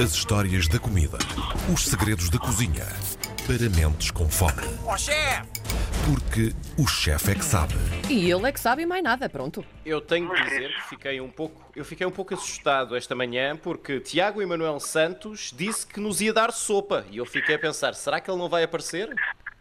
As histórias da comida. Os segredos da cozinha. Para mentes com fome. Ó chefe! Porque o chefe é que sabe. E ele é que sabe mais nada, pronto. Eu tenho que dizer que fiquei um pouco, eu fiquei um pouco assustado esta manhã porque Tiago Emanuel Santos disse que nos ia dar sopa e eu fiquei a pensar, será que ele não vai aparecer?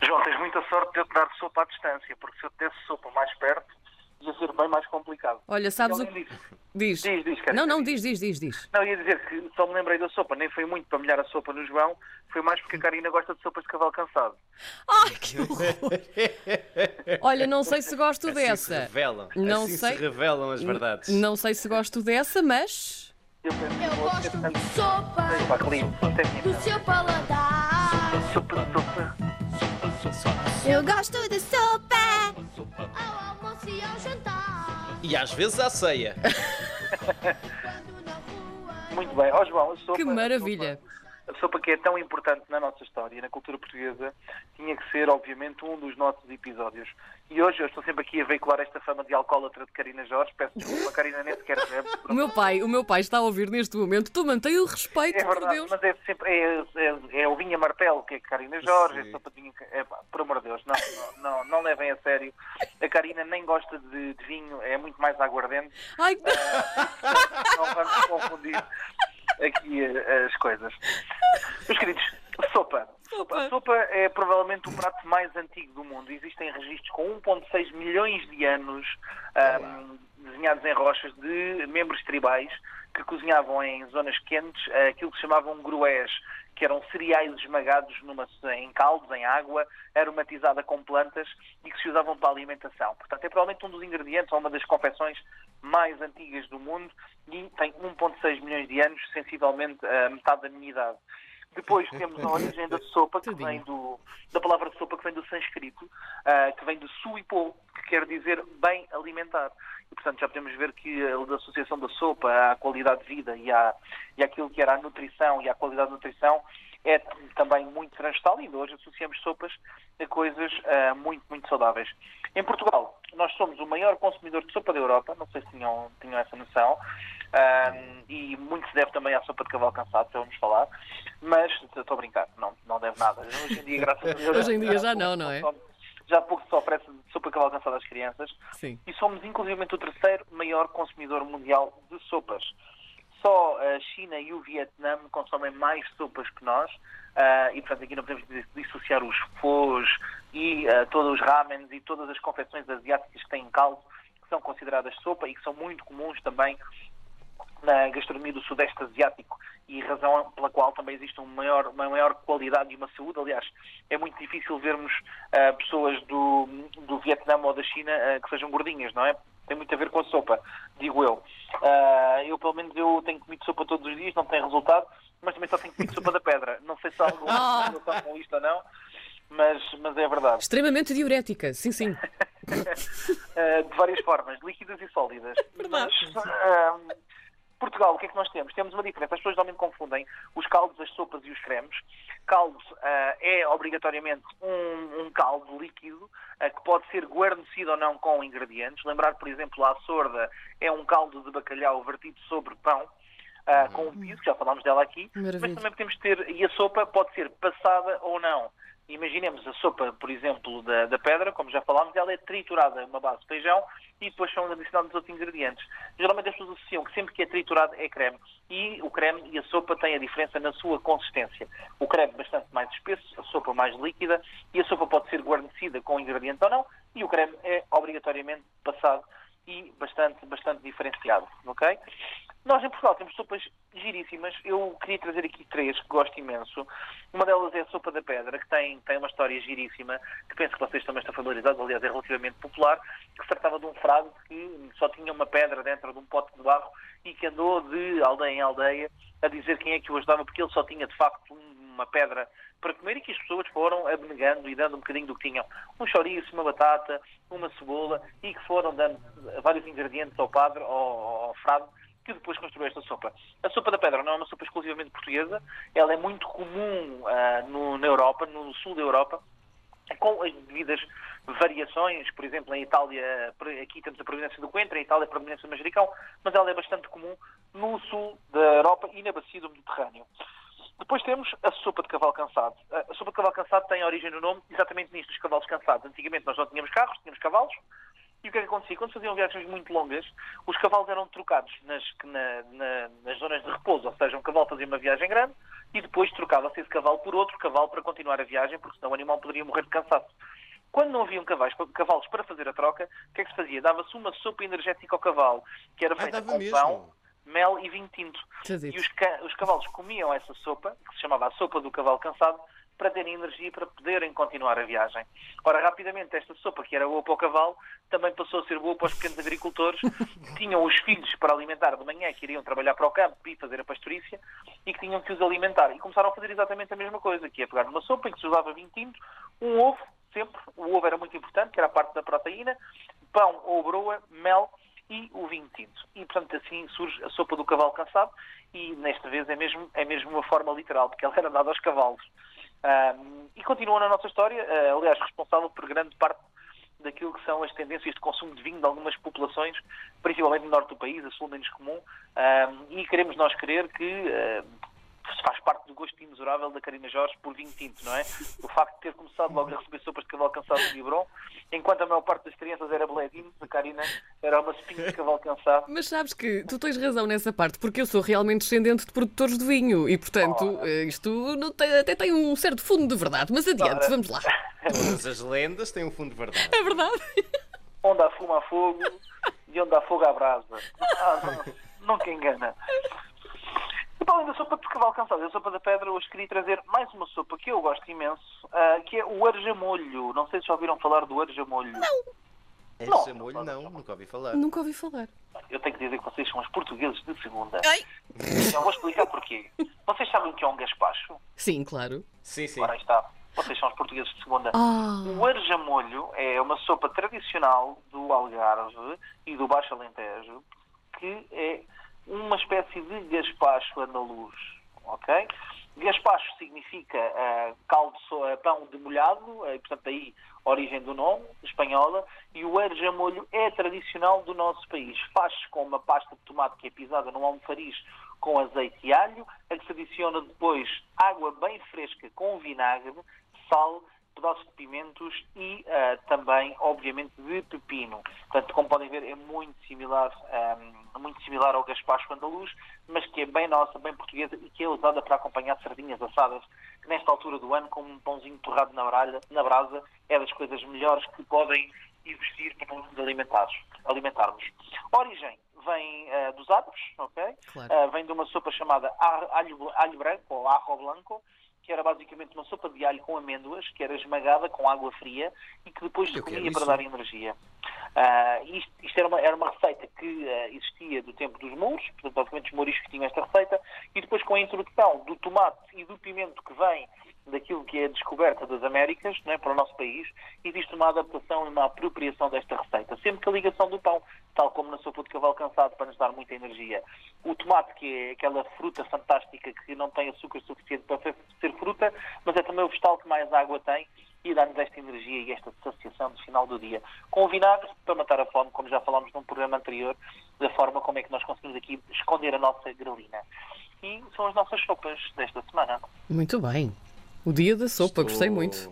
João, tens muita sorte de eu te dar sopa à distância, porque se eu te desse sopa mais perto, ia ser bem mais complicado. Olha, sabes o que. Diz. Diz, diz, Karina, Não, não, diz. diz, diz, diz. Não, ia dizer que só me lembrei da sopa, nem foi muito para molhar a sopa no João, foi mais porque a Karina gosta de sopas de cavalo cansado. Ai, que horror! Olha, não sei se gosto Assim se dessa. revelam, Não assim sei. se revelam as verdades. Não sei se gosto dessa, mas. Eu penso que Eu gosto de tanto- sopa do seu paladar. Sopa, sopa. Eu gosto de sopa e ao jantar. E às vezes à ceia. Muito bem. Ó João, a sopa... Que a maravilha. sopa- A sopa que é tão importante na nossa história, na cultura portuguesa, tinha que ser, obviamente, um dos nossos episódios. E hoje eu estou sempre aqui a veicular esta fama de alcoólatra de Karina Jorge. Peço desculpa, a Karina nem sequer bebe. O meu pai, o meu pai está a ouvir neste momento. Tu mantém o respeito, É por verdade, Deus. mas é sempre é, é, é o Vinha Martelo, que é Karina Jorge, Sim. é sopa de vinho. É, por amor de Deus, não, não, não, não levem a sério. A Karina nem gosta de, de vinho, é muito mais aguardente. Ai, Não vamos confundir aqui as coisas. Meus queridos, sopa. Sopa. A sopa é provavelmente o prato mais antigo do mundo. Existem registros com 1,6 milhões de anos ahm, desenhados em rochas de membros tribais que cozinhavam em zonas quentes eh, aquilo que chamavam grués, que eram cereais esmagados numa, em caldos, em água, aromatizada com plantas e que se usavam para alimentação. Portanto, é provavelmente um dos ingredientes, ou uma das confecções mais antigas do mundo e tem 1,6 milhões de anos, sensivelmente a metade da minha idade. Depois temos a origem da sopa, que vem do, da palavra sopa, que vem do sânscrito, ah, que vem de suipo, que quer dizer bem alimentar. E, portanto, já podemos ver que a associação da sopa à qualidade de vida e, à, e àquilo que era a nutrição e à qualidade da nutrição é também muito e ainda hoje associamos sopas a coisas ah, muito, muito saudáveis. Em Portugal, nós somos o maior consumidor de sopa da Europa, não sei se tinham, tinham essa noção, ah, e muito se deve também à sopa de cavalo cansado, já vamos falar, mas estou a brincar, não, não deve nada. Hoje em dia, graças a Deus, Hoje em dia já não, não é? Já pouco se oferece sopa de cavalo cansado às crianças Sim. e somos inclusivamente o terceiro maior consumidor mundial de sopas. Só a China e o Vietnã consomem mais sopas que nós ah, e, portanto, aqui não podemos dis- dissociar os fos e ah, todos os ramens e todas as confecções asiáticas que têm caldo que são consideradas sopa e que são muito comuns também na gastronomia do Sudeste Asiático e razão pela qual também existe um maior, uma maior qualidade e uma saúde. Aliás, é muito difícil vermos ah, pessoas do, do Vietnã ou da China ah, que sejam gordinhas, não é? Tem muito a ver com a sopa, digo eu. Ah, eu, pelo menos, eu tenho comido sopa todos os dias, não tem resultado, mas também só tenho comido sopa da pedra. Não sei se há alguma Ah. relação com isto ou não, mas, mas é verdade. Extremamente diurética, sim, sim. Uh, de várias formas, líquidas e sólidas. Verdade. Mas, uh, Portugal, o que é que nós temos? Temos uma diferença. As pessoas normalmente confundem os caldos, as sopas e os cremes. Caldo uh, é obrigatoriamente um, um caldo líquido uh, que pode ser guarnecido ou não com ingredientes. Lembrar, por exemplo, a sorda é um caldo de bacalhau vertido sobre pão. Uh, com um piso, que já falámos dela aqui, Maravilha. mas também podemos ter, e a sopa pode ser passada ou não. Imaginemos a sopa, por exemplo, da, da pedra, como já falámos, ela é triturada, uma base de feijão, e depois são adicionados outros ingredientes. Geralmente as pessoas associam que sempre que é triturado é creme. E o creme e a sopa têm a diferença na sua consistência. O creme bastante mais espesso, a sopa mais líquida, e a sopa pode ser guarnecida com ingrediente ou não, e o creme é obrigatoriamente passado e bastante, bastante diferenciado, ok? Nós em Portugal giríssimas. Eu queria trazer aqui três que gosto imenso. Uma delas é a sopa da pedra, que tem, tem uma história giríssima, que penso que vocês também estão familiarizados, aliás é relativamente popular, que se tratava de um frado que só tinha uma pedra dentro de um pote de barro e que andou de aldeia em aldeia a dizer quem é que o ajudava, porque ele só tinha de facto um- uma pedra para comer e que as pessoas foram abnegando e dando um bocadinho do que tinham. Um chouriço, uma batata, uma cebola e que foram dando vários ingredientes ao padre, ao, ao que depois construiu esta sopa. A sopa da pedra não é uma sopa exclusivamente portuguesa, ela é muito comum ah, no- na Europa, no sul da Europa, com as devidas variações. Por exemplo, em Itália, aqui temos a predominância do coentro, em Itália a predominância do manjericão, mas ela é bastante comum no sul da Europa e na bacia do Mediterrâneo. Depois temos a sopa de cavalo cansado. A sopa de cavalo cansado tem origem no nome exatamente nisto, dos cavalos cansados. Antigamente nós não tínhamos carros, tínhamos cavalos. E o que é que acontecia? Quando faziam viagens muito longas, os cavalos eram trocados nas, na, na, nas zonas de repouso. Ou seja, um cavalo fazia uma viagem grande e depois trocava-se esse cavalo por outro cavalo para continuar a viagem, porque senão o animal poderia morrer de cansaço. Quando não haviam cavalos, cavalos para fazer a troca, o que é que se fazia? Dava-se uma sopa energética ao cavalo, que era feita com mesmo. pão, mel e vinho tinto. E os, os cavalos comiam essa sopa, que se chamava a sopa do cavalo cansado, para terem energia para poderem continuar a viagem. Ora, rapidamente, esta sopa, que era boa para o cavalo, também passou a ser boa para os pequenos agricultores que tinham os filhos para alimentar de manhã, que iriam trabalhar para o campo e fazer a pastorícia, e que tinham que os alimentar. E começaram a fazer exatamente a mesma coisa, que é pegar uma sopa em que se usava vinho tinto, um ovo, sempre, o ovo era muito importante, que era a parte da proteína, pão ou broa, mel e o vinho tinto. E, portanto, assim surge a sopa do cavalo cansado e, nesta vez, é mesmo, é mesmo uma forma literal, porque ela era dada aos cavalos. E continua na nossa história, uh, aliás, responsável por grande parte daquilo que são as tendências de consumo de vinho de algumas populações, principalmente no norte do país, a sul menos comum, um, e queremos nós crer que uh, faz parte do gosto imensurável da Karina Jorge por vinho tinto, não é? O facto de ter começado logo a receber sopas de cavalo cansado de Libron, enquanto a maior parte das crianças era Bledin, a Karina era uma espinha de cavalo cansado. Mas sabes que tu tens razão nessa parte, porque eu sou realmente descendente de produtores de vinho e, portanto, oh. isto não tem, até tem um certo fundo de verdade. Mas adiante, vamos lá. Todas as lendas têm um fundo de verdade. É verdade. Onde há fumo há fogo e onde há fogo há brasa. Ah, não, nunca engana. Para além da sopa de cavalo cansado e a sopa da pedra, hoje queria trazer mais uma sopa que eu gosto imenso, uh, que é o arjamolho. Não sei se já ouviram falar do arjamolho. Não. Arjamolho não, nunca ouvi falar. Nunca ouvi falar. Eu tenho que dizer que vocês são os portugueses de segunda. Ai. Eu vou explicar porquê. Vocês sabem o que é um gaspacho? Sim, claro. Sim, sim. Ora, aí está. Vocês são os portugueses de segunda. Ah. O arjamolho é uma sopa tradicional do Algarve e do Baixo Alentejo, que é uma espécie de gaspacho andaluz, ok? Gaspacho significa uh, caldo, uh, pão demolhado, uh, portanto aí origem do nome, espanhola, e o arjamolho é tradicional do nosso país. Faz-se com uma pasta de tomate que é pisada num almofariz com azeite e alho, a que se adiciona depois água bem fresca com vinagre, sal, pedaços de pimentos e uh, também, obviamente, de pepino. Portanto, como podem ver, é muito similar, um, muito similar ao gaspacho andaluz, mas que é bem nossa, bem portuguesa e que é usada para acompanhar sardinhas assadas, que nesta altura do ano, com um pãozinho torrado na, bralha, na brasa, é das coisas melhores que podem existir para nos alimentarmos. alimentarmos. Origem vem uh, dos árabes, ok? Claro. Uh, vem de uma sopa chamada alho, alho branco ou arro blanco, que era basicamente uma sopa de alho com amêndoas, que era esmagada com água fria e que depois se comia para dar energia. Uh, isto, isto era, uma, era, uma, receita que uh, existia do tempo dos mouros, portanto, basicamente os mouriscos tinham esta receita, e depois com a introdução do tomate e do pimento que vem daquilo que é a descoberta das Américas é, para o nosso país, existe uma adaptação e uma apropriação desta receita. Sempre que a ligação do pão, tal como na sopa de cavalo cansado, para nos dar muita energia. O tomate, que é aquela fruta fantástica que não tem açúcar suficiente para ser fruta, mas é também o vegetal que mais água tem e dá-nos esta energia e esta saciação no final do dia. Com o vinagre, para matar a fome, como já falámos num programa anterior, da forma como é que nós conseguimos aqui esconder a nossa grelina. E são as nossas sopas desta semana. Muito bem. O dia da sopa, Estou... gostei muito.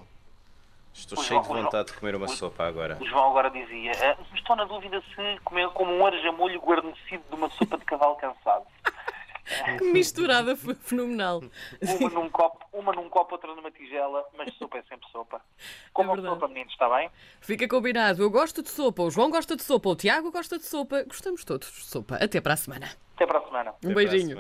Estou o cheio João, de vontade João, de comer uma o, sopa agora. O João agora dizia: uh, estou na dúvida se comer como um arjamolho guarnecido de uma sopa de cavalo cansado. Que misturada fenomenal. Uma num, copo, uma num copo, outra numa tigela, mas sopa é sempre sopa. Como é sopa, meninos, está bem? Fica combinado. Eu gosto de sopa, o João gosta de sopa, o Tiago gosta de sopa. Gostamos todos de sopa. Até para a semana. Até para a semana. Um Até beijinho.